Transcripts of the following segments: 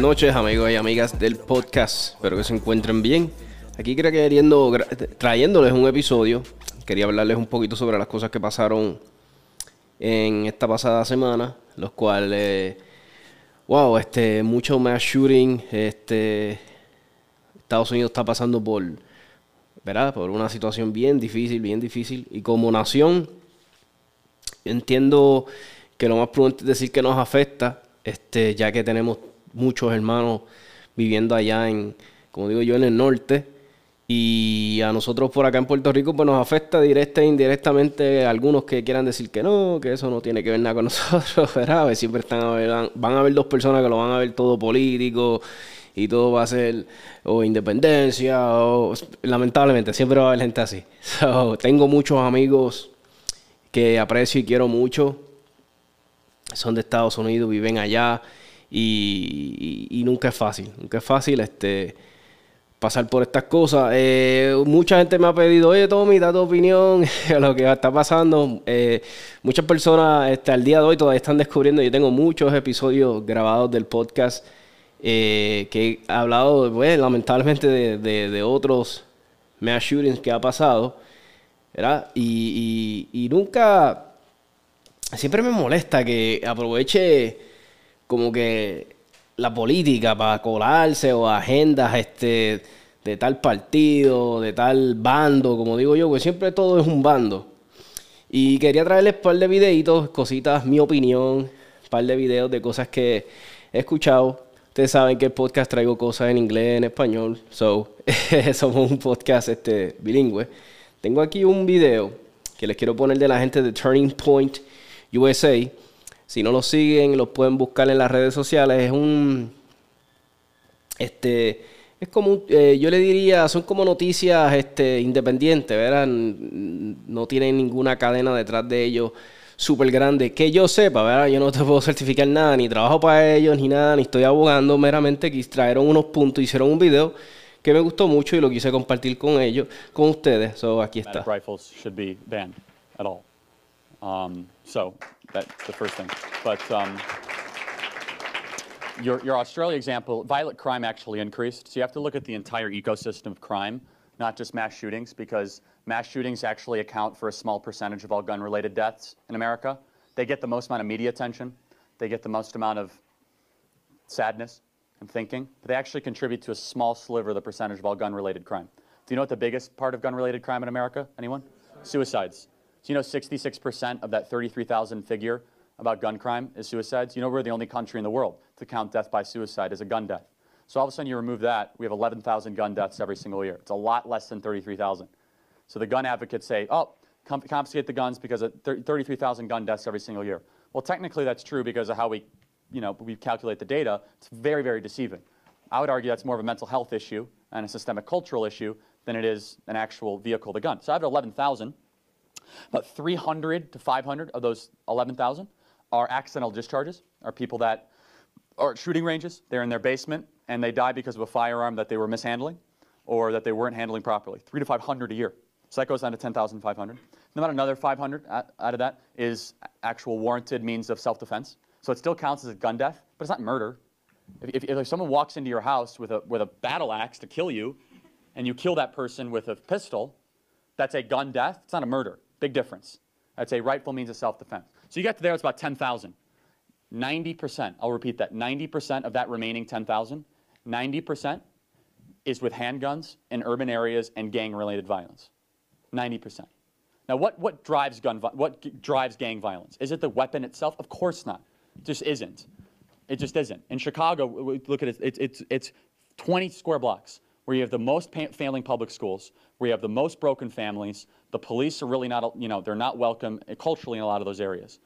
Noches amigos y amigas del podcast, espero que se encuentren bien. Aquí creo queriendo gra- trayéndoles un episodio, quería hablarles un poquito sobre las cosas que pasaron en esta pasada semana, los cuales, wow, este, mucho mass shooting, este, Estados Unidos está pasando por, ¿verdad? Por una situación bien difícil, bien difícil, y como nación, entiendo que lo más prudente es decir que nos afecta, este, ya que tenemos muchos hermanos viviendo allá en, como digo yo, en el norte. Y a nosotros por acá en Puerto Rico pues nos afecta directa e indirectamente algunos que quieran decir que no, que eso no tiene que ver nada con nosotros, ¿verdad? Siempre están a van a ver dos personas que lo van a ver todo político y todo va a ser o independencia o lamentablemente siempre va a haber gente así. So, tengo muchos amigos que aprecio y quiero mucho son de Estados Unidos, viven allá y, nunca es fácil, nunca es fácil este pasar por estas cosas. Eh, mucha gente me ha pedido, oye Tommy, da tu opinión a lo que está pasando. Eh, muchas personas este, al día de hoy todavía están descubriendo, yo tengo muchos episodios grabados del podcast eh, que he hablado, pues, lamentablemente, de, de- otros mass shootings que ha pasado, ¿verdad? Y nunca siempre me molesta que aproveche como que la política para colarse o agendas este de tal partido, de tal bando, como digo yo, porque siempre todo es un bando. Y quería traerles un par de videitos, cositas, mi opinión, un par de videos de cosas que he escuchado. Ustedes saben que el podcast traigo cosas en inglés, en español, so somos un podcast este, bilingüe. Tengo aquí un video que les quiero poner de la gente de Turning Point USA. Si no los siguen, los pueden buscar en las redes sociales. Es un. Este. Es como. eh, yo le diría. Son como noticias este, independientes, ¿verdad? No tienen ninguna cadena detrás de ellos súper grande. Que yo sepa, ¿verdad? Yo no te puedo certificar nada, ni trabajo para ellos, ni nada, ni estoy abogando. Meramente que trajeron unos puntos, hicieron un video que me gustó mucho y lo quise compartir con ellos, con ustedes. So, aquí está. rifles should be banned at all. Um, so that's the first thing. But um, your, your Australia example, violent crime actually increased. So you have to look at the entire ecosystem of crime, not just mass shootings, because mass shootings actually account for a small percentage of all gun-related deaths in America. They get the most amount of media attention. They get the most amount of sadness and thinking, but they actually contribute to a small sliver of the percentage of all gun-related crime. Do you know what the biggest part of gun-related crime in America? Anyone? Suicides. So you know 66% of that 33,000 figure about gun crime is suicides? You know we're the only country in the world to count death by suicide as a gun death. So all of a sudden you remove that, we have 11,000 gun deaths every single year. It's a lot less than 33,000. So the gun advocates say, oh, confiscate the guns because of 33,000 gun deaths every single year. Well, technically that's true because of how we, you know, we calculate the data. It's very, very deceiving. I would argue that's more of a mental health issue and a systemic cultural issue than it is an actual vehicle, the gun. So I have 11,000. About 300 to 500 of those 11,000 are accidental discharges, are people that are at shooting ranges, they're in their basement, and they die because of a firearm that they were mishandling or that they weren't handling properly. Three to 500 a year. So that goes down to 10,500. Then about another 500 out of that is actual warranted means of self-defense. So it still counts as a gun death, but it's not murder. If, if, if someone walks into your house with a, with a battle axe to kill you, and you kill that person with a pistol, that's a gun death. It's not a murder. Big difference. I'd say rightful means of self-defense. So you get to there, it's about 10,000. 90%, I'll repeat that, 90% of that remaining 10,000, 90% is with handguns in urban areas and gang-related violence. 90%. Now, what, what, drives gun, what drives gang violence? Is it the weapon itself? Of course not. It just isn't. It just isn't. In Chicago, look at it, it's, it's, it's 20 square blocks where you have the most failing public schools, where you have the most broken families. The police are really not, you know, they're not welcome uh, culturally in a lot of those areas.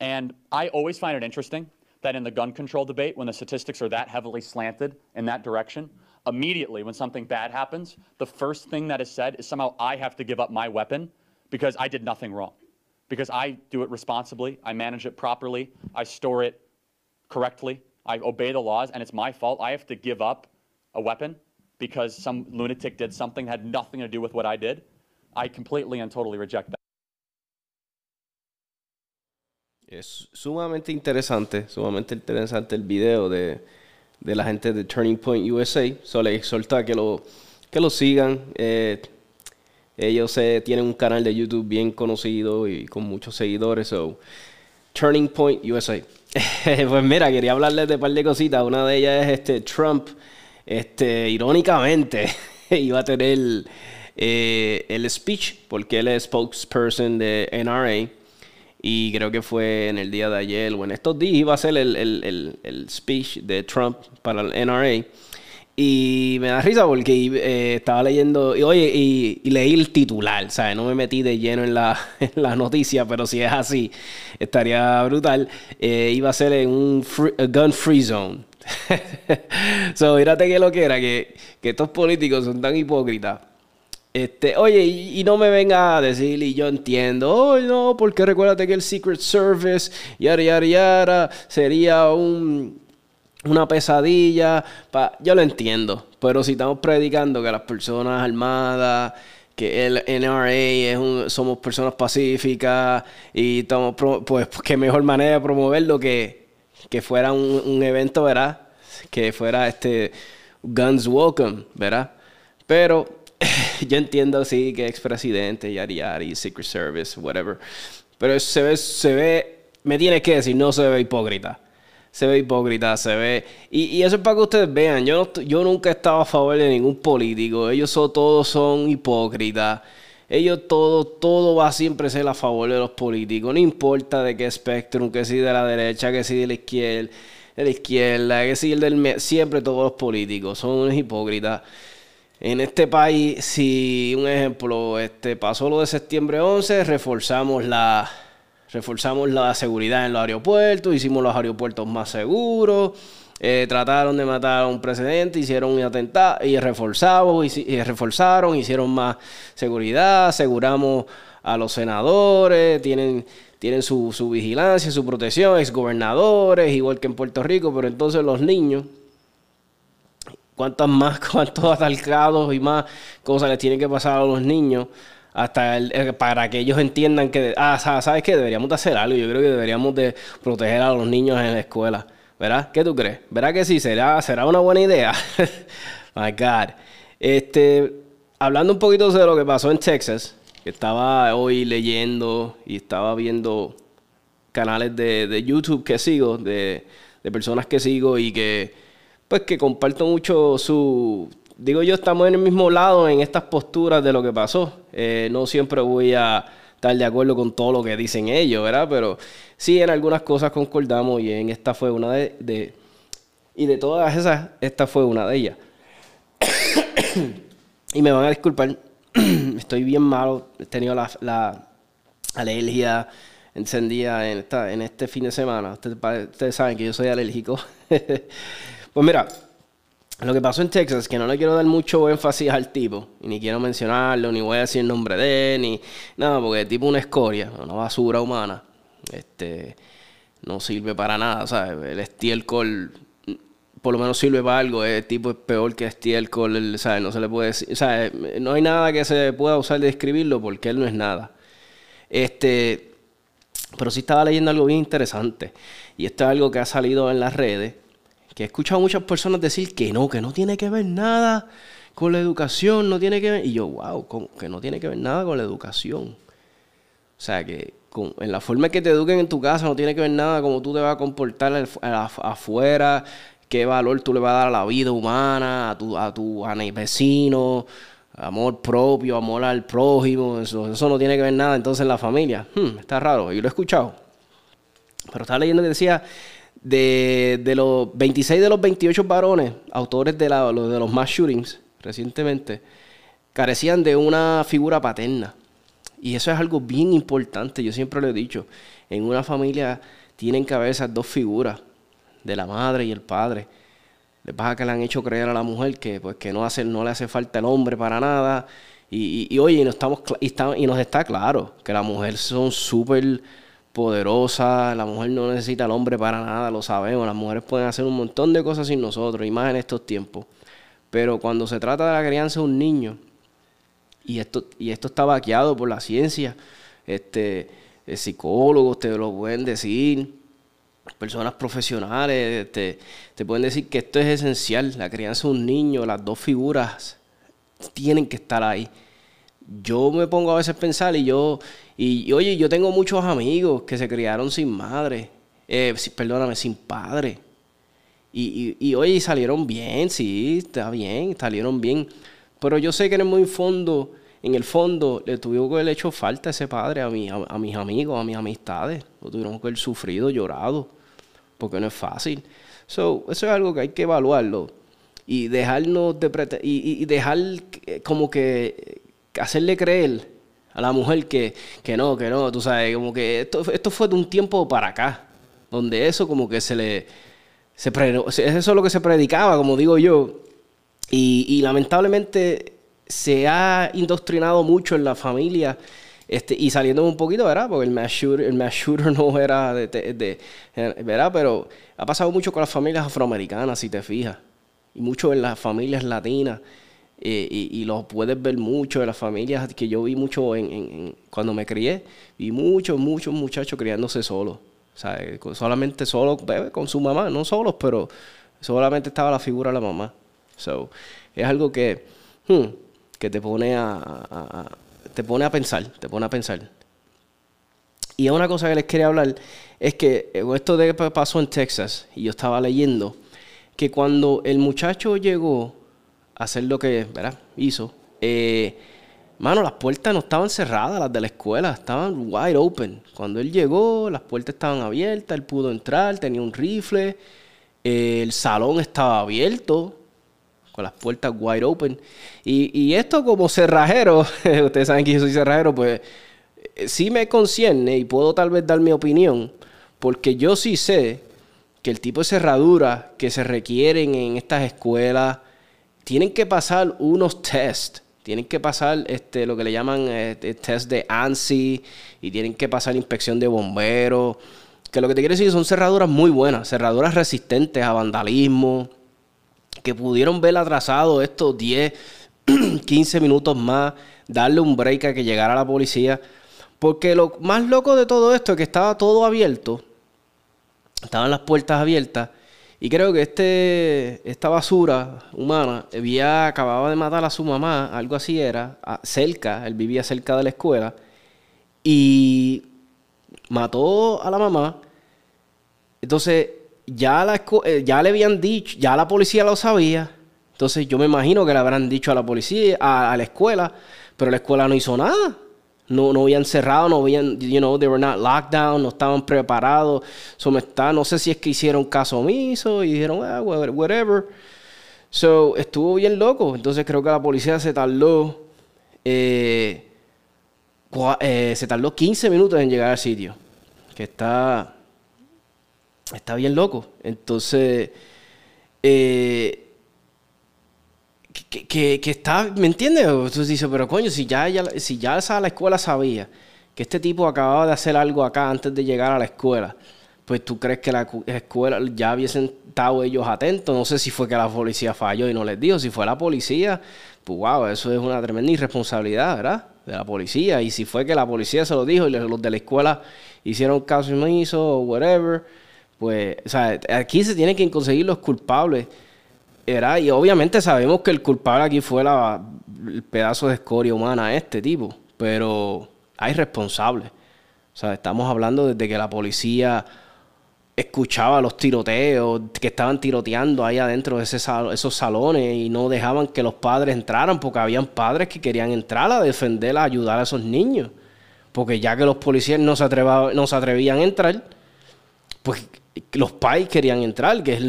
And I always find it interesting that in the gun control debate, when the statistics are that heavily slanted in that direction, immediately when something bad happens, the first thing that is said is somehow I have to give up my weapon because I did nothing wrong. Because I do it responsibly, I manage it properly, I store it correctly, I obey the laws, and it's my fault. I have to give up a weapon because some lunatic did something that had nothing to do with what I did. I completely and totally reject that. Es sumamente interesante, sumamente interesante el video de, de la gente de Turning Point USA. So les exhorto a que lo, que lo sigan. Eh, ellos eh, tienen un canal de YouTube bien conocido y con muchos seguidores. So, Turning Point USA. pues mira, quería hablarles de un par de cositas. Una de ellas es este Trump, este, irónicamente, iba a tener eh, el speech, porque él es spokesperson de NRA. Y creo que fue en el día de ayer o en estos días iba a ser el, el, el, el speech de Trump para el NRA. Y me da risa porque eh, estaba leyendo, y oye, y, leí el titular, ¿sabes? No me metí de lleno en la, en noticia, pero si es así, estaría brutal. Eh, iba a ser en un gun free zone. so, fíjate que lo que era, que, estos políticos son tan hipócritas. Este, oye, y, y, no me venga a decir, y yo entiendo, oh, no, porque recuérdate que el Secret Service, yara, yara, yara, sería un, una pesadilla. Pa, yo lo entiendo, pero si estamos predicando que las personas armadas, que el NRA es un, somos personas pacíficas y estamos, pues, qué mejor manera de promoverlo que, que fuera un, un evento, ¿verdad? Que fuera este Guns Welcome, ¿verdad? Pero yo entiendo, sí, que expresidente, yari yari, Secret Service, whatever. Pero se ve, se ve, me tienes que decir, no se ve hipócrita. Se ve hipócrita, se ve. Y, y eso es para que ustedes vean. Yo, no, yo nunca he estado a favor de ningún político. Ellos todos son hipócritas. Ellos todo, todo va a siempre ser a favor de los políticos. No importa de qué espectro, que si de la derecha, que si de la izquierda, la izquierda, que si del siempre todos los políticos son unos hipócritas en este país, si un ejemplo, este pasó lo de septiembre 11, reforzamos la, reforzamos la seguridad en los aeropuertos, hicimos los aeropuertos más seguros, eh, trataron de matar a un presidente, hicieron un atentado y reforzamos, y, reforzaron, hicieron más seguridad, aseguramos a los senadores, tienen, tienen su, su vigilancia, su protección, exgobernadores, igual que en Puerto Rico, pero entonces los niños cuántas más, cuántos atalcados y más cosas les tienen que pasar a los niños hasta el, eh, para que ellos entiendan que, ah, sabes que deberíamos de hacer algo, yo creo que deberíamos de proteger a los niños en la escuela, ¿verdad? ¿Qué tú crees? ¿Verdad que sí? ¿Será, será una buena idea? My God. Este, hablando un poquito de lo que pasó en Texas, que estaba hoy leyendo y estaba viendo canales de, de YouTube que sigo, de, de personas que sigo y que pues que comparto mucho su... Digo yo, estamos en el mismo lado en estas posturas de lo que pasó. Eh, no siempre voy a estar de acuerdo con todo lo que dicen ellos, ¿verdad? Pero sí, en algunas cosas concordamos y en esta fue una de... de y de todas esas, esta fue una de ellas. y me van a disculpar, estoy bien malo, he tenido la, la alergia encendida en, esta, en este fin de semana. Ustedes, ustedes saben que yo soy alérgico. Pues mira, lo que pasó en Texas, que no le quiero dar mucho énfasis al tipo, y ni quiero mencionarlo, ni voy a decir el nombre de él, ni nada, porque el tipo es una escoria, una basura humana. Este, no sirve para nada, ¿sabes? El estiércol por lo menos sirve para algo, el tipo es peor que estiércol, ¿sabes? No se le puede decir, ¿sabes? No hay nada que se pueda usar de describirlo porque él no es nada. Este, pero sí estaba leyendo algo bien interesante, y esto es algo que ha salido en las redes, que he escuchado a muchas personas decir que no, que no tiene que ver nada con la educación, no tiene que ver. Y yo, wow, que no tiene que ver nada con la educación. O sea, que en la forma en que te eduquen en tu casa no tiene que ver nada cómo tú te vas a comportar afuera, qué valor tú le vas a dar a la vida humana, a tu, a vecino, amor propio, amor al prójimo, eso, eso no tiene que ver nada entonces en la familia. Hmm, está raro, yo lo he escuchado. Pero estaba leyendo que decía de, de los 26 de los 28 varones, autores de, de los mass shootings recientemente, carecían de una figura paterna. Y eso es algo bien importante, yo siempre lo he dicho. En una familia tienen que haber esas dos figuras, de la madre y el padre. Le pasa que le han hecho creer a la mujer que, pues, que no, hace, no le hace falta el hombre para nada. Y, y- oye, estamos, y, está- y nos está claro que las mujeres son súper poderosas, la mujer no necesita al hombre para nada, lo sabemos. Las mujeres pueden hacer un montón de cosas sin nosotros, y más en estos tiempos. Pero cuando se trata de la crianza de un niño, y esto, y esto está vaqueado por la ciencia, este, eh, psicólogos te lo pueden decir, personas profesionales te, te pueden decir que esto es esencial, la crianza de un niño, las dos figuras tienen que estar ahí. Yo me pongo a veces a pensar y yo, y, oye, yo tengo muchos amigos que se criaron sin madre, eh, perdóname, sin padre. Y, y, y, oye, salieron bien, sí, está bien, salieron bien. Pero yo sé que en el muy fondo, en el fondo, le tuvo que haber hecho falta ese padre a, mi, a, a mis amigos, a mis amistades. Lo tuvieron que haber sufrido, llorado, porque no es fácil. So, eso es algo que hay que evaluarlo. Y dejarnos de y, y- dejar como que hacerle creer a la mujer que, que no, que no, tú sabes, como que esto, esto fue de un tiempo para acá, donde eso como que se le, se pre- eso es lo que se predicaba, como digo yo, y, y lamentablemente se ha indoctrinado mucho en la familia. Este, y saliendo un poquito, ¿verdad? Porque el mass shooter, el mass shooter no era de, de- de- ¿verdad? Pero ha pasado mucho con las familias afroamericanas, si te fijas. Y mucho en las familias latinas. Eh, y, y lo puedes ver mucho en las familias que yo vi mucho en, cuando me crié. Vi muchos, muchos muchachos criándose solos. Sea, eh, solamente solos, bebé, con su mamá. No solos, pero solamente estaba la figura de la mamá. So, es algo que, hmm, que te pone a, te pone a pensar, te pone a pensar. Y una cosa que les quería hablar es que eh, esto de pasó en Texas, y yo estaba leyendo, que cuando el muchacho llegó hacer lo que ¿verdad? hizo, eh, mano, las puertas no estaban cerradas, las de la escuela, estaban wide open. Cuando él llegó, las puertas estaban abiertas, él pudo entrar, tenía un rifle, eh, el salón estaba abierto, con las puertas wide open. Y, y esto como cerrajero, ustedes saben que yo soy cerrajero, pues eh, sí me concierne y puedo tal vez dar mi opinión, porque yo sí sé que el tipo de cerradura que se requieren en estas escuelas tienen que pasar unos tests. Tienen que pasar este, lo que le llaman eh, test de ANSI y tienen que pasar inspección de bomberos. Que lo que te quiero decir son cerraduras muy buenas, cerraduras resistentes a vandalismo, que pudieron ver atrasado estos 10, 15 minutos más, darle un break a que llegara la policía. Porque lo más loco de todo esto es que estaba todo abierto, estaban las puertas abiertas, y creo que este, esta basura humana había, acababa de matar a su mamá, algo así era, cerca, él vivía cerca de la escuela, y mató a la mamá. Entonces, ya, la, eh, ya le habían dicho, ya la policía lo sabía. Entonces, yo me imagino que le habrán dicho a la policía, a, a la escuela, pero la escuela no hizo nada. No, no habían cerrado, no habían, you know, they were not locked down, no estaban preparados. So, está, no sé si es que hicieron caso omiso y dijeron, ah, wha- whatever. So, estuvo bien loco. Entonces, creo que la policía se tardó, eh, eh, se tardó 15 minutos en llegar al sitio. Que está, está bien loco. Entonces, eh, que, que- está, ¿me entiendes? Entonces dices, pero coño, si ya, ya- si ya la escuela sabía que este tipo acababa de hacer algo acá antes de llegar a la escuela, pues tú crees que la cu- escuela ya hubiesen estado ellos atentos. No sé si fue que la policía falló y no les dijo. Si fue la policía, pues wow, eso es una tremenda irresponsabilidad, ¿verdad? De la policía. Y si fue que la policía se lo dijo y los de la escuela hicieron caso omiso o whatever, pues, o sea, aquí se tienen que conseguir los culpables. Era, y obviamente sabemos que el culpable aquí fue la, el pedazo de escoria humana este tipo, pero hay responsables. O sea, estamos hablando desde que la policía escuchaba los tiroteos, que estaban tiroteando ahí adentro de esos salones y no dejaban que los padres entraran porque habían padres que querían entrar a defender, a ayudar a esos niños. Porque ya que los policías no se, no se atrevían a entrar, pues los pais querían entrar, que es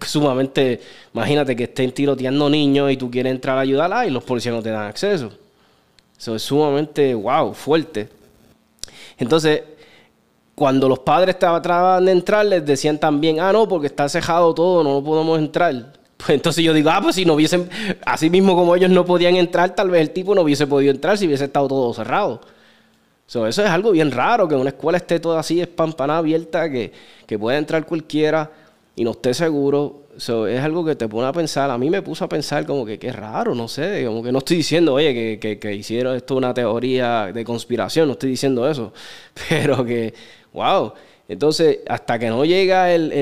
sumamente, imagínate que estén tiroteando niños y tú quieres entrar a ayudar, y los policías no te dan acceso. Eso es sumamente, wow, fuerte. Entonces, cuando los padres trataban de entrar, les decían también, ah, no, porque está cejado todo, no podemos entrar. Pues entonces yo digo, ah, pues si no hubiesen, así mismo como ellos no podían entrar, tal vez el tipo no hubiese podido entrar si hubiese estado todo cerrado. Eso es algo bien raro, que una escuela esté toda así espampanada, abierta, que, que pueda entrar cualquiera y no esté seguro. Eso es algo que te pone a pensar. A mí me puso a pensar como que qué raro, no sé, como que no estoy diciendo, oye, que, que, que hicieron esto una teoría de conspiración, no estoy diciendo eso, pero que Wow. Entonces, hasta que no llega el,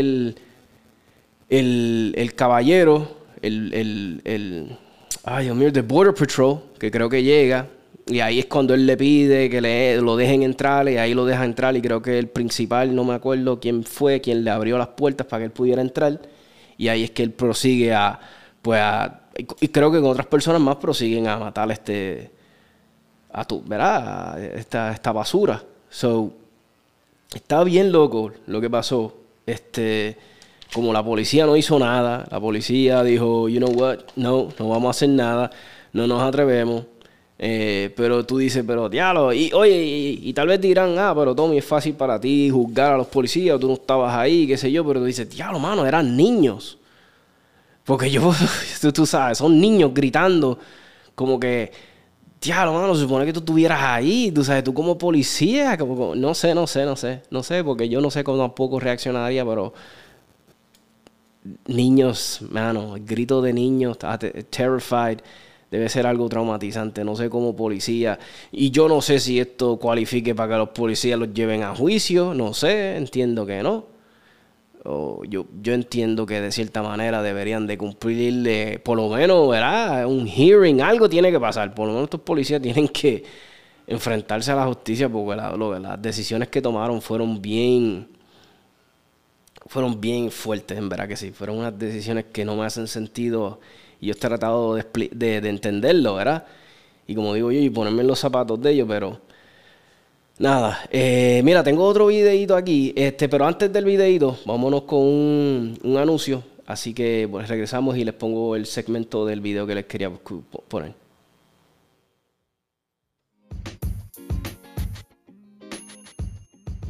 el, el, caballero, el, el, ay Dios mío, de Border Patrol, que creo que llega, y ahí es cuando él le pide que le, lo dejen entrar, y ahí lo deja entrar, y creo que el principal, no me acuerdo quién fue, quien le abrió las puertas para que él pudiera entrar, y ahí es que él prosigue a, pues a, y creo que con otras personas más prosiguen a matar este, a tu, ¿verdad? Esta, esta basura. So, estaba bien loco lo que pasó. Este, como la policía no hizo nada, la policía dijo, you know what, no, no vamos a hacer nada, no nos atrevemos. Eh, pero tú dices, pero diablo, y oye, y, tal vez dirán, ah, pero Tommy, es fácil para ti juzgar a los policías, tú no estabas ahí, qué sé yo, pero tú dices, diablo, mano, eran niños. Porque yo, tú sabes, son niños gritando, como que diablo, mano, se supone que tú estuvieras ahí, tú sabes, tú como policía, como, no sé, no sé, no sé, no sé, porque yo no sé cómo tampoco reaccionaría, pero niños, mano, el grito de niños, terrified, debe ser algo traumatizante, no sé cómo policía, y yo no sé si esto cualifique para que los policías los lleven a juicio, no sé, entiendo que no, yo, yo entiendo que de cierta manera deberían de cumplirle, por lo menos, ¿verdad? Un hearing, algo tiene que pasar. Por lo menos estos policías tienen que enfrentarse a la justicia porque las decisiones que tomaron fueron bien fueron bien fuertes, en verdad que sí. Fueron unas decisiones que no me hacen sentido y yo he tratado de, de, de entenderlo, ¿verdad? Y como digo yo, y ponerme en los zapatos de ellos, pero Nada, eh, mira, tengo otro videito aquí, este, pero antes del videito, vámonos con un, un anuncio. Así que pues, regresamos y les pongo el segmento del video que les quería poner.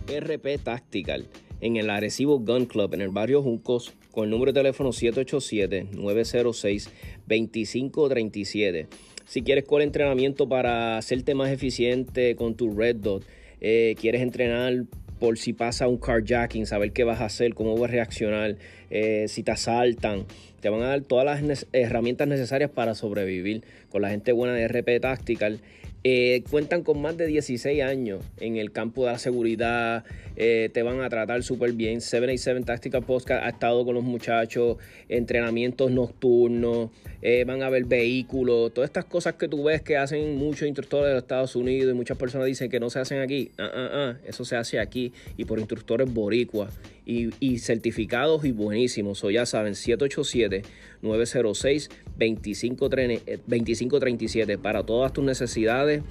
RP Tactical en el Arecibo Gun Club en el barrio Juncos con el número de teléfono 787-906-2537. Si quieres con entrenamiento para hacerte más eficiente con tu Red Dot, eh, quieres entrenar por si pasa un carjacking, saber qué vas a hacer, cómo vas a reaccionar, eh, si te asaltan. Te van a dar todas las herramientas necesarias para sobrevivir con la gente buena de RP Tactical. Eh, cuentan con más de 16 años en el campo de la seguridad, eh, te van a tratar súper bien. 787 Tactical Podcast ha estado con los muchachos, entrenamientos nocturnos, eh, van a ver vehículos, todas estas cosas que tú ves que hacen muchos instructores de los Estados Unidos y muchas personas dicen que no se hacen aquí. Ah, ah, ah, eso se hace aquí y por instructores boricuas y, certificados y buenísimos. O ya saben, 787-906-2537 para todas tus necesidades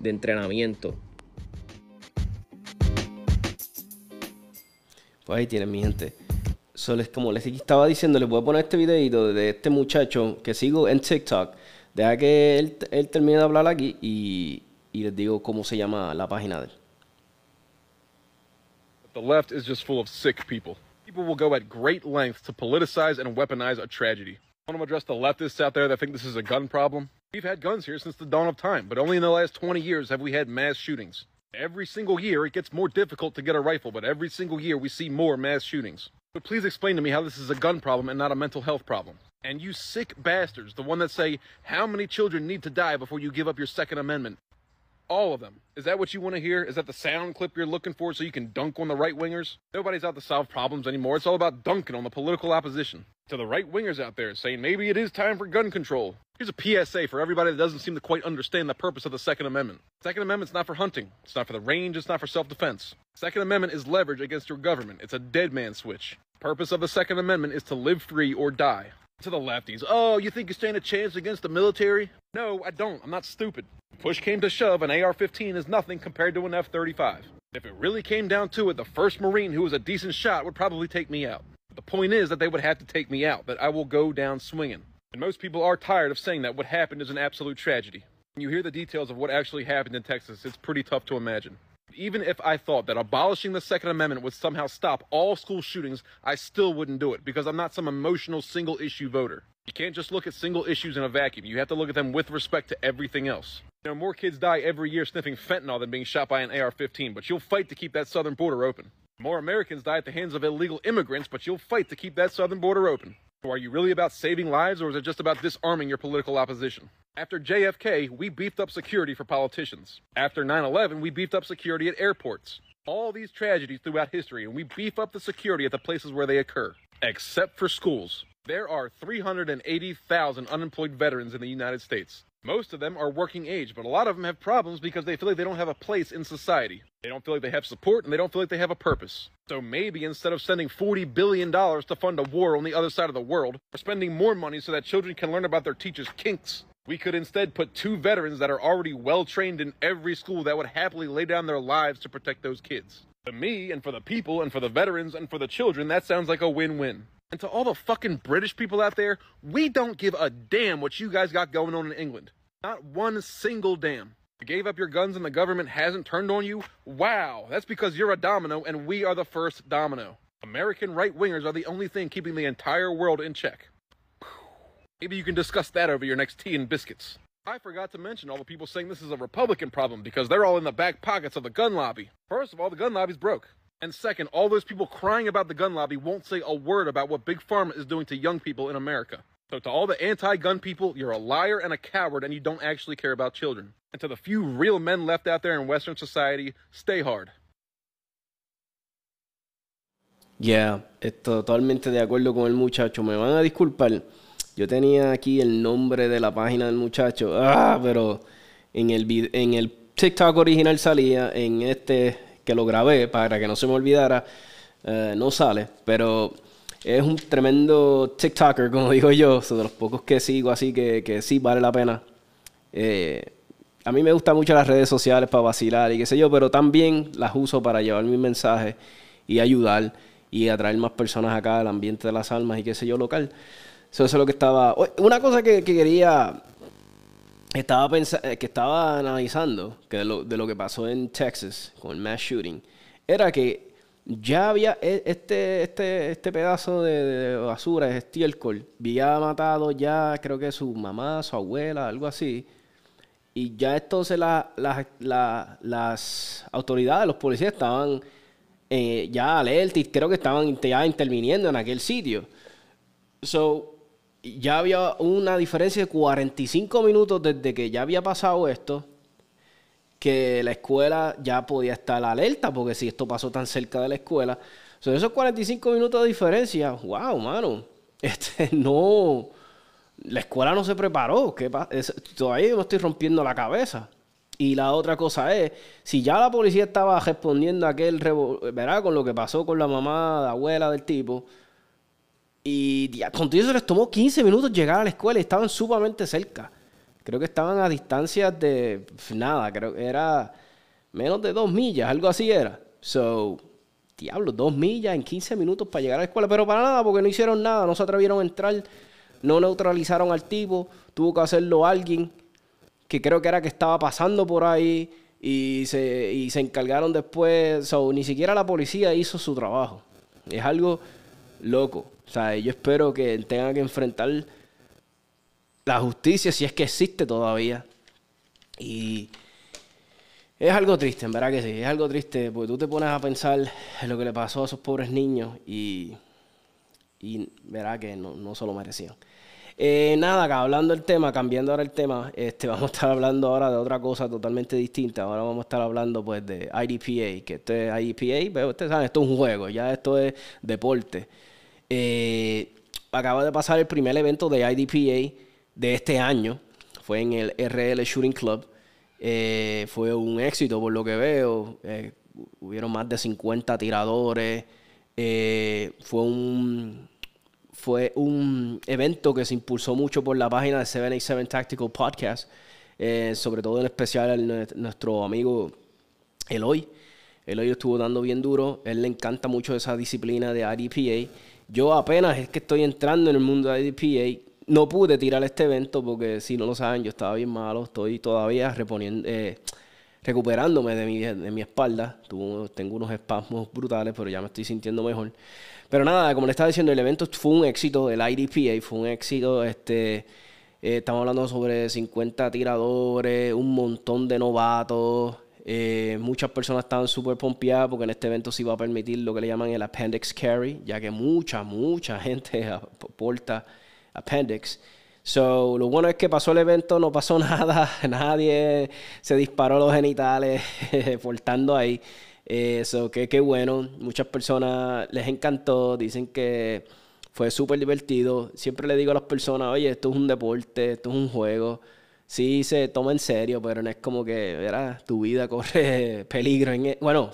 de entrenamiento. Pues ahí tienen mi gente. como les estaba diciendo, les voy a poner este videito de este muchacho que sigo en TikTok. Deja que él, él termine de hablar aquí y les digo cómo se llama la página de él. The left is just full of sick people. People will go at great lengths to politicize and weaponize a tragedy. I want to address the leftists out there that think this is a gun problem. We've had guns here since the dawn of time, but only in the last 20 years have we had mass shootings. Every single year, it gets more difficult to get a rifle, but every single year we see more mass shootings. But please explain to me how this is a gun problem and not a mental health problem. And you sick bastards, the one that say, how many children need to die before you give up your Second Amendment? All of them. Is that what you want to hear? Is that the sound clip you're looking for so you can dunk on the right wingers? Nobody's out to solve problems anymore. It's all about dunking on the political opposition. To the right wingers out there saying maybe it is time for gun control. Here's a PSA for everybody that doesn't seem to quite understand the purpose of the Second Amendment. Second Amendment's not for hunting. It's not for the range. It's not for self-defense. Second Amendment is leverage against your government. It's a dead man switch. Purpose of the Second Amendment is to live free or die. To the lefties, oh, you think you stand a chance against the military? No, I don't. I'm not stupid. Push came to shove, an AR 15 is nothing compared to an F 35. If it really came down to it, the first Marine who was a decent shot would probably take me out. But the point is that they would have to take me out, that I will go down swinging. And most people are tired of saying that what happened is an absolute tragedy. When you hear the details of what actually happened in Texas, it's pretty tough to imagine. Even if I thought that abolishing the Second Amendment would somehow stop all school shootings, I still wouldn't do it because I'm not some emotional single issue voter. You can't just look at single issues in a vacuum. You have to look at them with respect to everything else. More kids die every year sniffing fentanyl than being shot by an AR 15, but you'll fight to keep that southern border open. More Americans die at the hands of illegal immigrants, but you'll fight to keep that southern border open. Are you really about saving lives, or is it just about disarming your political opposition? After JFK, we beefed up security for politicians. After 9 11, we beefed up security at airports. All these tragedies throughout history, and we beef up the security at the places where they occur, except for schools. There are 380,000 unemployed veterans in the United States. Most of them are working age, but a lot of them have problems because they feel like they don't have a place in society. They don't feel like they have support and they don't feel like they have a purpose. So maybe instead of sending $40 billion to fund a war on the other side of the world, we're spending more money so that children can learn about their teachers' kinks. We could instead put two veterans that are already well trained in every school that would happily lay down their lives to protect those kids. To me, and for the people, and for the veterans, and for the children, that sounds like a win win. And to all the fucking British people out there, we don't give a damn what you guys got going on in England. Not one single damn. You gave up your guns and the government hasn't turned on you? Wow, that's because you're a domino and we are the first domino. American right wingers are the only thing keeping the entire world in check. Maybe you can discuss that over your next tea and biscuits. I forgot to mention all the people saying this is a Republican problem because they're all in the back pockets of the gun lobby. First of all, the gun lobby's broke. And second, all those people crying about the gun lobby won't say a word about what Big Pharma is doing to young people in America. So to all the anti-gun people, you're a liar and a coward and you don't actually care about children. And to the few real men left out there in Western society, stay hard. Yeah, totalmente de acuerdo con el muchacho. Me van a disculpar. Yo tenía aquí el nombre de la página del muchacho. Ah, pero en el, en el TikTok original salía. En este que lo grabé para que no se me olvidara, eh, no sale. Pero es un tremendo TikToker, como digo yo. De los pocos que sigo, así que, que sí vale la pena. Eh, a mí me gustan mucho las redes sociales para vacilar y qué sé yo, pero también las uso para llevar mis mensajes y ayudar y atraer más personas acá al ambiente de las almas y qué sé yo, local. So, eso es lo que estaba. Una cosa que quería. Estaba eh, que estaba analizando que de, lo, de lo que pasó en Texas con el mass shooting era que ya había e- este, este, este pedazo de, de basura, de estiércol, había matado ya, creo que su mamá, su abuela, algo así. Y ya entonces la- la- la- las autoridades, los policías estaban eh, ya alerta y creo que estaban ya interviniendo en aquel sitio. So, ya había una diferencia de 45 minutos desde que ya había pasado esto, que la escuela ya podía estar alerta, porque si esto pasó tan cerca de la escuela, so, esos 45 minutos de diferencia, wow, mano, este no, la escuela no se preparó, ¿qué es- todavía me estoy rompiendo la cabeza. Y la otra cosa es, si ya la policía estaba respondiendo a aquel, ¿verdad? Con lo que pasó con la mamá, la abuela del tipo, y ya, con todo eso les tomó 15 minutos llegar a la escuela y estaban sumamente cerca. Creo que estaban a distancias de nada, creo que era menos de dos millas, algo así era. So, diablo, dos millas en 15 minutos para llegar a la escuela, pero para nada, porque no hicieron nada, no se atrevieron a entrar, no neutralizaron al tipo, tuvo que hacerlo alguien que creo que era que estaba pasando por ahí y se, y se encargaron después, so, ni siquiera la policía hizo su trabajo. Es algo loco. O sea, yo espero que tengan que enfrentar la justicia si es que existe todavía. Y es algo triste, en verdad que sí, es algo triste, porque tú te pones a pensar en lo que le pasó a esos pobres niños y, y verá que no, no se lo merecían. Eh, nada, acá hablando del tema, cambiando ahora el tema, este, vamos a estar hablando ahora de otra cosa totalmente distinta. Ahora vamos a estar hablando pues de IDPA, que esto es IDPA, pero ustedes saben, esto es un juego, ya esto es deporte. Eh, acaba de pasar el primer evento de IDPA de este año, fue en el RL Shooting Club. Eh, fue un éxito por lo que veo. Eh, hubieron más de 50 tiradores. Fue un fue un evento que se impulsó mucho por la página de 787 Tactical Podcast, sobre todo en especial a nuestro amigo Eloy. Eloy estuvo dando bien duro, él le encanta mucho esa disciplina de IDPA. Yo apenas es que estoy entrando en el mundo de IDPA, no pude tirar este evento porque si no lo saben, yo estaba bien malo, estoy todavía reponiendo, eh, recuperándome de mi, de mi espalda. tengo unos espasmos brutales, pero ya me estoy sintiendo mejor. Pero nada, como le estaba diciendo, el evento fue un éxito, el IDPA fue un éxito. Este, eh, estamos hablando sobre 50 tiradores, un montón de novatos. Eh, muchas personas estaban súper pompeadas porque en este evento se iba a permitir lo que le llaman el appendix carry, ya que mucha, mucha gente aporta appendix. So, lo bueno es que pasó el evento, no pasó nada, nadie se disparó los genitales portando ahí. Eso, eh, que bueno, muchas personas les encantó, dicen que fue súper divertido. Siempre le digo a las personas, oye, esto es un deporte, esto es un juego. Sí, se toma en serio, pero no es como que, tu vida corre peligro. En e-". Bueno,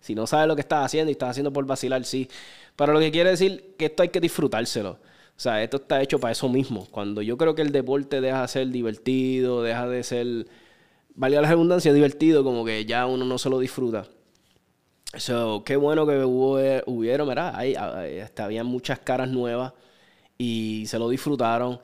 si no sabes lo que estás haciendo y estás haciendo por vacilar, sí. Pero lo que quiere decir que esto hay que disfrutárselo. O sea, esto está hecho para eso mismo. Cuando yo creo que el deporte deja de ser divertido, deja de ser, valía la redundancia, divertido, como que ya uno no se lo disfruta. So, qué bueno que hubo, hubieron, ¿verdad? Ahí, este, había muchas caras nuevas y se lo disfrutaron.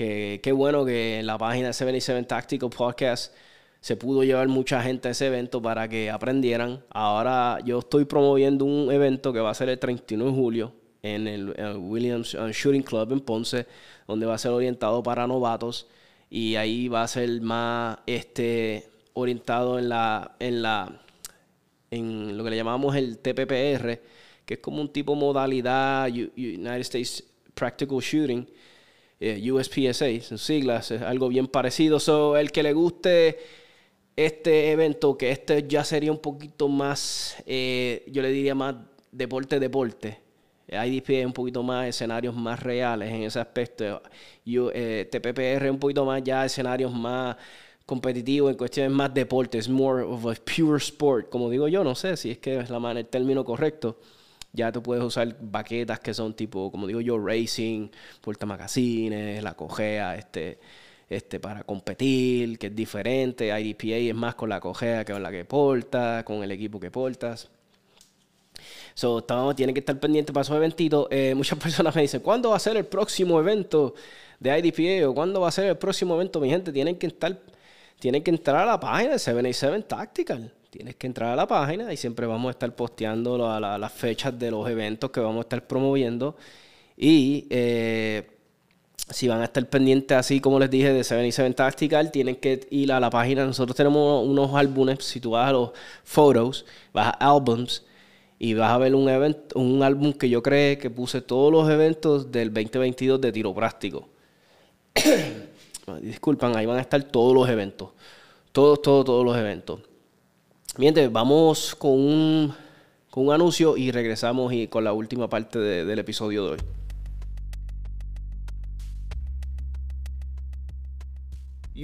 Que, bueno que la página de 77 Tactical Podcast se pudo llevar mucha gente a ese evento para que aprendieran. Ahora yo estoy promoviendo un evento que va a ser el 31 de julio en el, Williams uh, Shooting Club en Ponce, donde va a ser orientado para novatos y ahí va a ser más este orientado en la en la en lo que le llamamos el TPPR, que es como un tipo modalidad United States Practical Shooting, eh, USPSA, en siglas, es algo bien parecido. So, el que le guste este evento, que este ya sería un poquito más, eh, yo le diría más deporte-deporte IDP es un poquito más escenarios más reales en ese aspecto. Yo, eh, TPPR es un poquito más ya escenarios más competitivos en cuestiones más deportes, more of a pure sport, como digo yo, no sé si es que es la el término correcto. Ya tú puedes usar baquetas que son tipo, como digo yo, racing, porta magazines, la cojea, este, este, para competir, que es diferente. IDPA es más con la cojea que con la que portas, con el equipo que portas. So, estamos, tienen que estar pendientes para esos eventitos. Eh, muchas personas me dicen, ¿cuándo va a ser el próximo evento de IDPA? ¿O cuándo va a ser el próximo evento? Mi gente, tienen que estar, tienen que entrar a la página de 77 Tactical. Tienes que entrar a la página y siempre vamos a estar posteando las fechas de los eventos que vamos a estar promoviendo. Y eh, si van a estar pendientes, así como les dije, de 77 Tactical, tienen que ir a la página. Nosotros tenemos unos álbumes, si tú vas a los photos, vas a albums, y vas a ver un, evento, un álbum que yo creé que puse todos los eventos del 2022 de tiro práctico. Disculpan, ahí van a estar todos los eventos. Todos, todos, todos los eventos. Miente, vamos con un, con un anuncio y regresamos y con la última parte del episodio de hoy.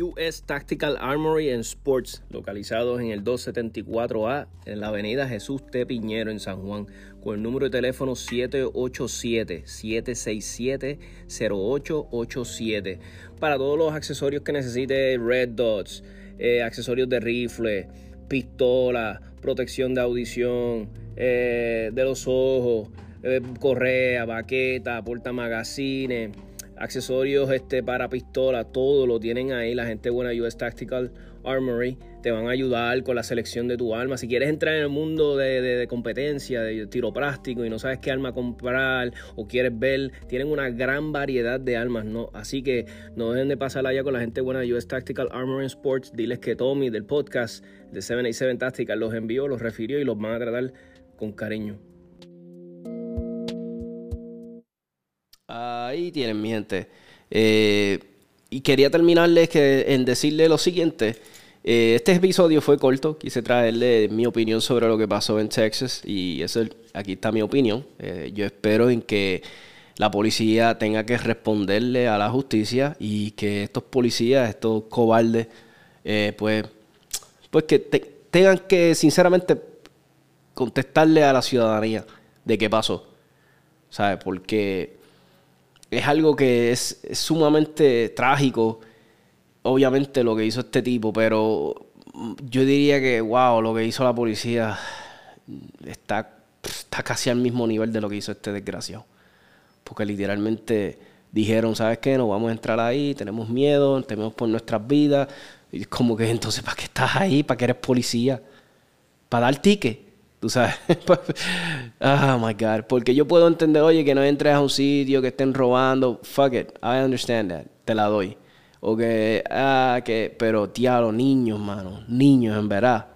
US Tactical Armory and Sports, localizados en el 274A en la avenida Jesús T. Piñero en San Juan, con el número de teléfono 787-767-0887. Para todos los accesorios que necesite, Red Dots, eh, accesorios de rifle, pistola, protección de audición, eh, de los ojos, eh, correa, baqueta, porta magazines accesorios este, para pistola, todo lo tienen ahí. La gente buena US Tactical Armory te van a ayudar con la selección de tu arma. Si quieres entrar en el mundo de, competencia, de tiro práctico y no sabes qué arma comprar o quieres ver, tienen una gran variedad de armas, ¿no? Así que no dejen de pasar allá con la gente buena de US Tactical Armory Sports. Diles que Tommy del podcast de 787 Tactical los envió, los refirió y los van a tratar con cariño. Ahí tienen, mi gente. Eh, y quería terminarles que, en decirle lo siguiente. Eh, este episodio fue corto, quise traerle mi opinión sobre lo que pasó en Texas y eso, aquí está mi opinión. Eh, yo espero en que la policía tenga que responderle a la justicia y que estos policías, estos cobardes, eh, pues, pues que tengan que sinceramente contestarle a la ciudadanía de qué pasó. ¿Sabes? Porque es algo que es, sumamente trágico, obviamente, lo que hizo este tipo, pero yo diría que, wow, lo que hizo la policía está, está casi al mismo nivel de lo que hizo este desgraciado. Porque literalmente dijeron, ¿sabes qué? No vamos a entrar ahí, tenemos miedo, tememos por nuestras vidas. Y como que entonces, ¿para qué estás ahí? ¿Para qué eres policía? ¿Para dar ticket? Tú sabes. oh my God. Porque yo puedo entender, oye, que no entres a un sitio, que estén robando. Fuck it. I understand that. Te la doy. O que, ah, que, pero los niños, mano. Niños, en verdad.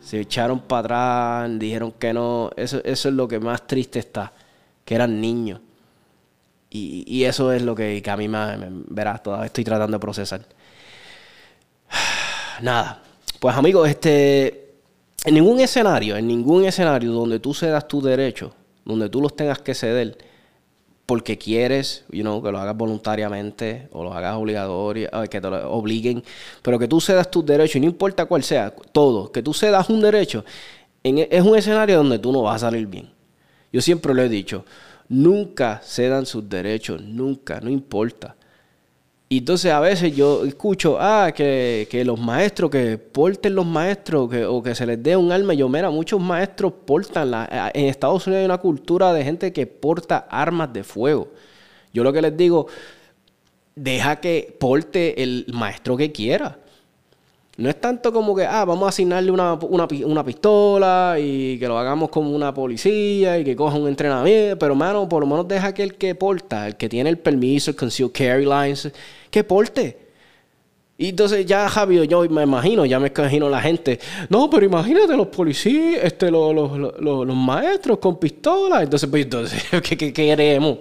Se echaron para atrás, dijeron que no. Eso, eso es lo que más triste está. Que eran niños. Y, y eso es lo que, a mí me, verás, todavía estoy tratando de procesar. Nada. Pues amigos, este en ningún escenario, en ningún escenario donde tú cedas tu derecho, donde tú los tengas que ceder porque quieres, you know, que lo hagas voluntariamente o lo hagas obligatorio, que te lo obliguen, pero que tú cedas tus derechos, y no importa cuál sea, todo, que tú cedas un derecho, e, es un escenario donde tú no vas a salir bien. Yo siempre lo he dicho, nunca cedan sus derechos, nunca, no importa. Y entonces a veces yo escucho, ah, que, los maestros, que porten los maestros, que, o que se les dé un arma. Yo, mira, muchos maestros portan. La, en Estados Unidos hay una cultura de gente que porta armas de fuego. Yo lo que les digo, deja que porte el maestro que quiera. No es tanto como que, ah, vamos a asignarle una, una, pistola y que lo hagamos como una policía y que coja un entrenamiento. Pero, mano, por lo menos deja que el que porta, el que tiene el permiso, el concealed carry lines, que porte. Y entonces ya, Javi, yo me imagino, ya me imagino la gente. No, pero imagínate los policías, este, los, los, los, maestros con pistolas. Entonces, pues, entonces, ¿qué, qué queremos?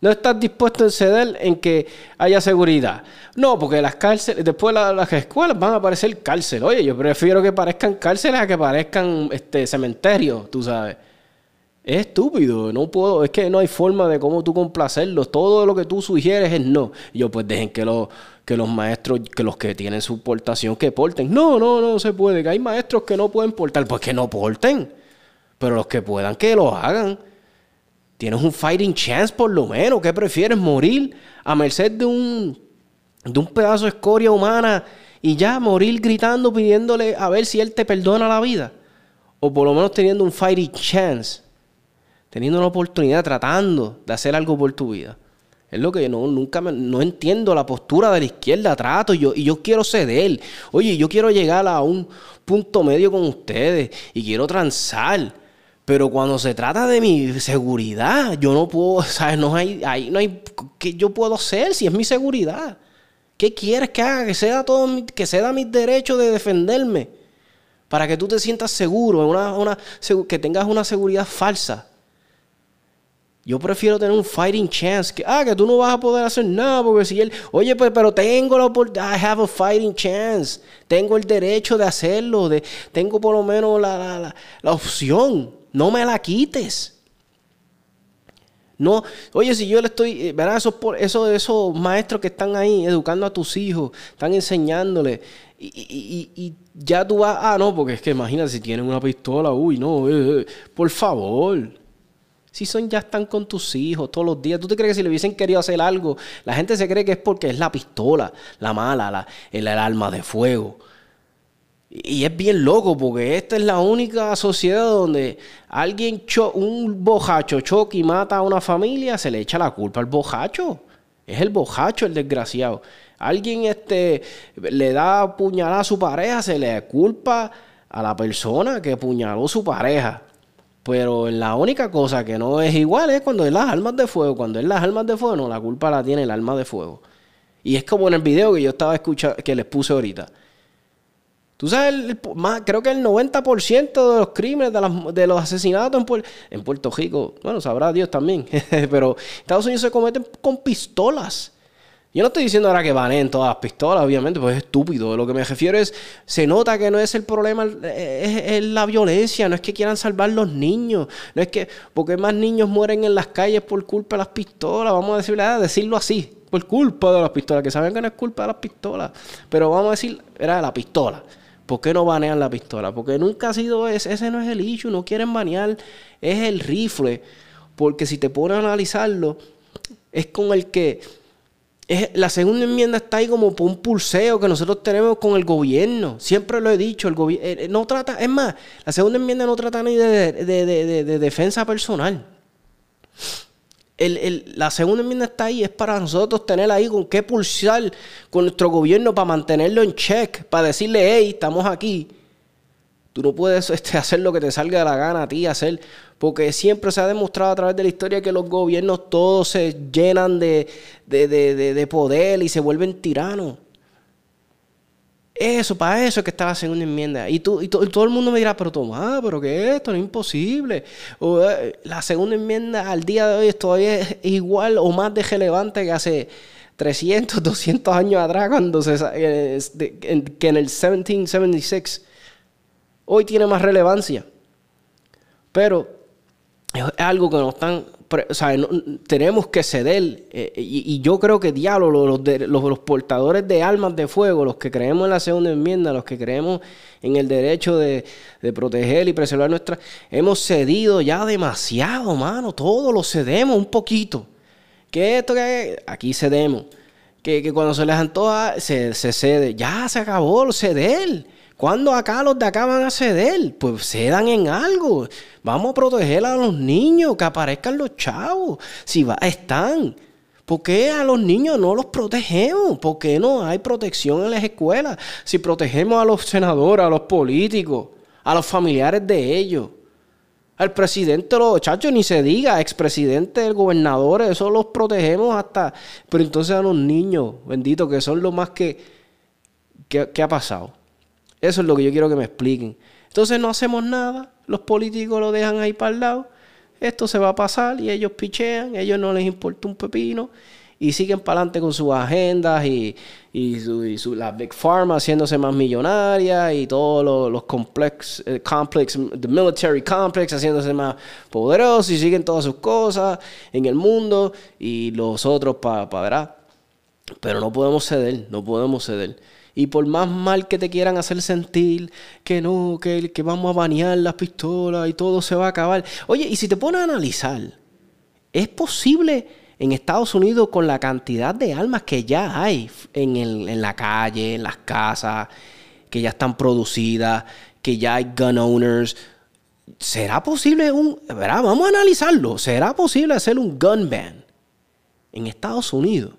No estás dispuesto a ceder en que haya seguridad. No, porque las cárceles, después las escuelas van a parecer cárceles. Oye, yo prefiero que parezcan cárceles a que parezcan este, cementerios, tú sabes. Es estúpido, no puedo, es que no hay forma de cómo tú complacerlos. Todo lo que tú sugieres es no. yo, pues dejen que los, que los maestros, que los que tienen su portación, que porten. No, no, no se puede. Que hay maestros que no pueden portar, pues que no porten. Pero los que puedan, que lo hagan. Tienes un fighting chance por lo menos. ¿Qué prefieres? ¿Morir a merced de un, de un pedazo de escoria humana y ya morir gritando, pidiéndole a ver si él te perdona la vida? O por lo menos teniendo un fighting chance. Teniendo una oportunidad, tratando de hacer algo por tu vida. Es lo que no, nunca no entiendo la postura de la izquierda. Trato yo, y yo quiero ceder. Oye, yo quiero llegar a un punto medio con ustedes y quiero transar. Pero cuando se trata de mi seguridad, yo no puedo, ¿sabes? No hay, ahí no hay, ¿qué yo puedo hacer si es mi seguridad? ¿Qué quieres que haga? Que sea todo, que ceda mis derechos de defenderme. Para que tú te sientas seguro, una, una, que tengas una seguridad falsa. Yo prefiero tener un fighting chance. Que, ah, que tú no vas a poder hacer nada porque si él, oye, pues, pero tengo la oportunidad, I have a fighting chance. Tengo el derecho de hacerlo, de, tengo por lo menos la, la, la opción. No me la quites. No, oye, si yo le estoy, eh, ¿verdad? Esos, esos, esos maestros que están ahí educando a tus hijos, están enseñándole, y, y, ya tú vas, ah, no, porque es que imagínate si tienen una pistola, uy, no, eh, eh, por favor. Si son ya están con tus hijos todos los días, ¿tú te crees que si le hubiesen querido hacer algo, la gente se cree que es porque es la pistola, la mala, la, el, el arma de fuego? Y es bien loco porque esta es la única sociedad donde alguien, un bojacho choca y mata a una familia, se le echa la culpa al bojacho. Es el bojacho el desgraciado. Alguien este, le da puñalada a su pareja, se le culpa a la persona que puñaló a su pareja. Pero la única cosa que no es igual es cuando es las armas de fuego. Cuando es las armas de fuego, no, la culpa la tiene el arma de fuego. Y es como en el video que yo estaba escuchando, que les puse ahorita. Tú sabes, más, creo que el 90% de los crímenes, de, los asesinatos en, Puerto Rico, bueno, sabrá Dios también, pero Estados Unidos se cometen con pistolas. Yo no estoy diciendo ahora que baneen todas las pistolas, obviamente, pues es estúpido. Lo que me refiero es, se nota que no es el problema, es, es la violencia, no es que quieran salvar los niños, no es que, porque más niños mueren en las calles por culpa de las pistolas, vamos a decirle, ah, decirlo así, por culpa de las pistolas, que saben que no es culpa de las pistolas, pero vamos a decir, era de la pistola. ¿Por qué no banean la pistola? Porque nunca ha sido ese, ese no es el issue, no quieren banear, es el rifle, porque si te pones a analizarlo, es con el que la segunda enmienda está ahí como por un pulseo que nosotros tenemos con el gobierno. Siempre lo he dicho, el gobierno no trata, es más, la segunda enmienda no trata ni de defensa personal. El- el- la segunda enmienda está ahí, es para nosotros tener ahí con qué pulsar con nuestro gobierno para mantenerlo en check, para decirle, hey, estamos aquí. Tú no puedes este, hacer lo que te salga de la gana a ti hacer, porque siempre se ha demostrado a través de la historia que los gobiernos todos se llenan de, de, de- de- de poder y se vuelven tiranos. Eso, para eso es que está la segunda enmienda. Y, tú, y, to- todo el mundo me dirá, pero Tomás, pero ¿qué es esto? No es imposible. O, eh, la segunda enmienda al día de hoy todavía es igual o más de relevante que hace 300, 200 años atrás, cuando se, eh, que en el 1776 hoy tiene más relevancia. Pero es algo que nos están. O sea, tenemos que ceder. eh, y, yo creo que, diablo, los, los- los portadores de armas de fuego, los que creemos en la segunda enmienda, los que creemos en el derecho de, de proteger y preservar nuestra. Hemos cedido ya demasiado, mano. Todo lo cedemos un poquito. Que esto que aquí cedemos. Que, que cuando se les antoja, se, se cede. Ya se acabó el ceder. ¿Cuándo acá los de acá van a ceder? Pues cedan en algo. Vamos a proteger a los niños, que aparezcan los chavos. Si están. ¿Por qué a los niños no los protegemos? ¿Por qué no hay protección en las escuelas? Si protegemos a los senadores, a los políticos, a los familiares de ellos. Al presidente, los chachos, ni se diga, expresidente, el gobernador, eso los protegemos hasta. Pero entonces a los niños, bendito, que son lo más que. ¿Qué, qué ha pasado? Eso es lo que yo quiero que me expliquen. Entonces no hacemos nada, los políticos lo dejan ahí para el lado. Esto se va a pasar y ellos pichean, ellos no les importa un pepino y siguen para adelante con sus agendas y, y, su, la Big Pharma haciéndose más millonaria y todos los, los complex, eh, complex, the military complex haciéndose más poderosos y siguen todas sus cosas en el mundo y los otros para, pa. Pero no podemos ceder, no podemos ceder. Y por más mal que te quieran hacer sentir, que no, que, que vamos a banear las pistolas y todo se va a acabar. Oye, y si te pones a analizar, ¿es posible en Estados Unidos con la cantidad de armas que ya hay en, el- en la calle, en las casas, que ya están producidas, que ya hay gun owners? ¿Será posible un... ¿verdad? Vamos a analizarlo. ¿Será posible hacer un gun ban en Estados Unidos?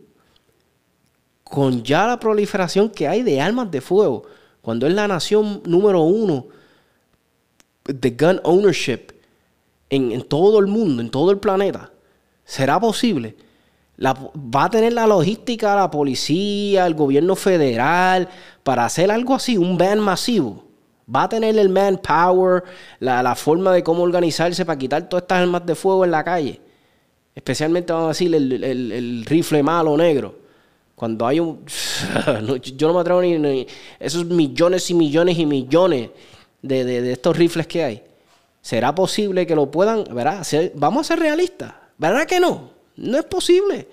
Con ya la proliferación que hay de armas de fuego, cuando es la nación número uno de gun ownership en, todo el mundo, en todo el planeta, ¿será posible? ¿Va a tener la logística la policía, el gobierno federal para hacer algo así, un ban masivo? ¿Va a tener el manpower, la, forma de cómo organizarse para quitar todas estas armas de fuego en la calle? Especialmente, vamos a decir, el rifle malo negro. Cuando hay un... yo no me atrevo ni, Esos millones y millones y millones de, de- estos rifles que hay. ¿Será posible que lo puedan... ¿verdad? Vamos a ser realistas. ¿Verdad que no? No es posible.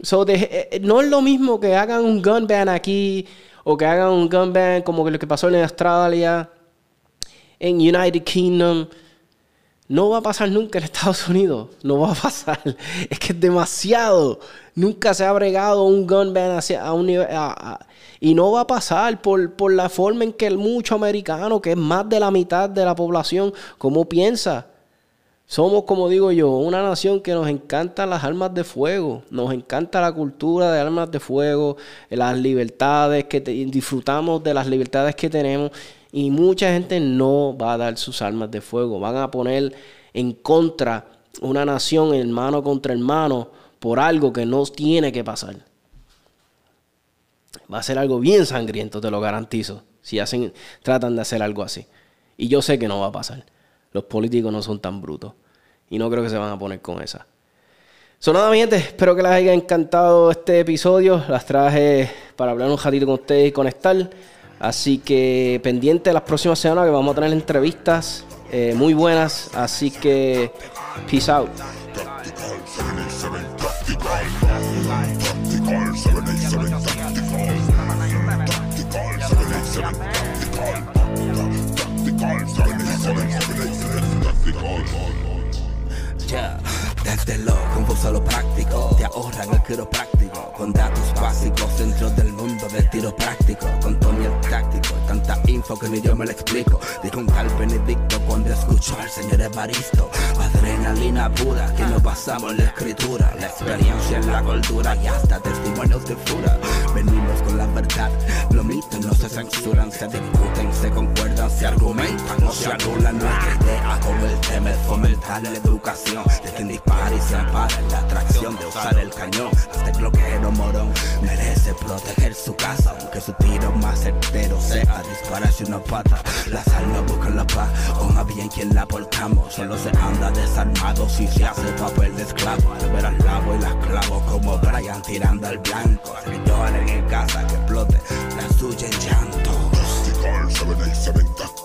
Eh, eh, no es lo mismo que hagan un gun ban aquí o que hagan un gun ban como lo que pasó en Australia, en United Kingdom. No va a pasar nunca en Estados Unidos. No va a pasar. Es que es demasiado. Nunca se ha bregado un gun a un nivel. y no va a pasar por, por la forma en que el mucho americano, que es más de la mitad de la población, como piensa. Somos, como digo yo, una nación que nos encantan las armas de fuego, nos encanta la cultura de armas de fuego, las libertades que disfrutamos de las libertades que tenemos y mucha gente no va a dar sus armas de fuego, van a poner en contra una nación hermano contra hermano por algo que no tiene que pasar. Va a ser algo bien sangriento, te lo garantizo, si hacen, tratan de hacer algo así. Y yo sé que no va a pasar. Los políticos no son tan brutos. Y no creo que se van a poner con esa. So nada, mi gente, espero que les haya encantado este episodio. Las traje para hablar un ratito con ustedes y conectar. Así que pendiente las próximas semanas que vamos a tener entrevistas eh, muy buenas. Así que peace out. Tactical 787 Tactical Tactical 787 Tactical Tactical 787 Tactical Tactical 787 Tactical Ya, desde lo confuso a lo práctico. Te ahorran el quiropráctico. Con datos básicos dentro del mundo del tiro práctico. Con Tony el táctico Tanta info que ni yo me lo explico. Dijo un tal Benedicto cuando escuchó al señor Evaristo. Adrenalina pura que nos pasamos la escritura. La experiencia en la cultura y hasta testimonios de fura. Venimos con la verdad. Los mitos no se censuran, se discuten, se concuerdan, se argumentan No se anulan nuestra idea como el tema es fomentar la educación. De quien y se ampara en la atracción de usar el cañón. Hasta el morón merece proteger su casa Aunque su tiro más certero sea dispararse una pata. La sal no busca la paz, o más bien quien la portamos Solo se anda desarmado si se hace papel de esclavo. Al ver al lavo y las clavo como Brian tirando al blanco. Lloren en casa, que explote la suya en llanto. Tactical 787 Tactical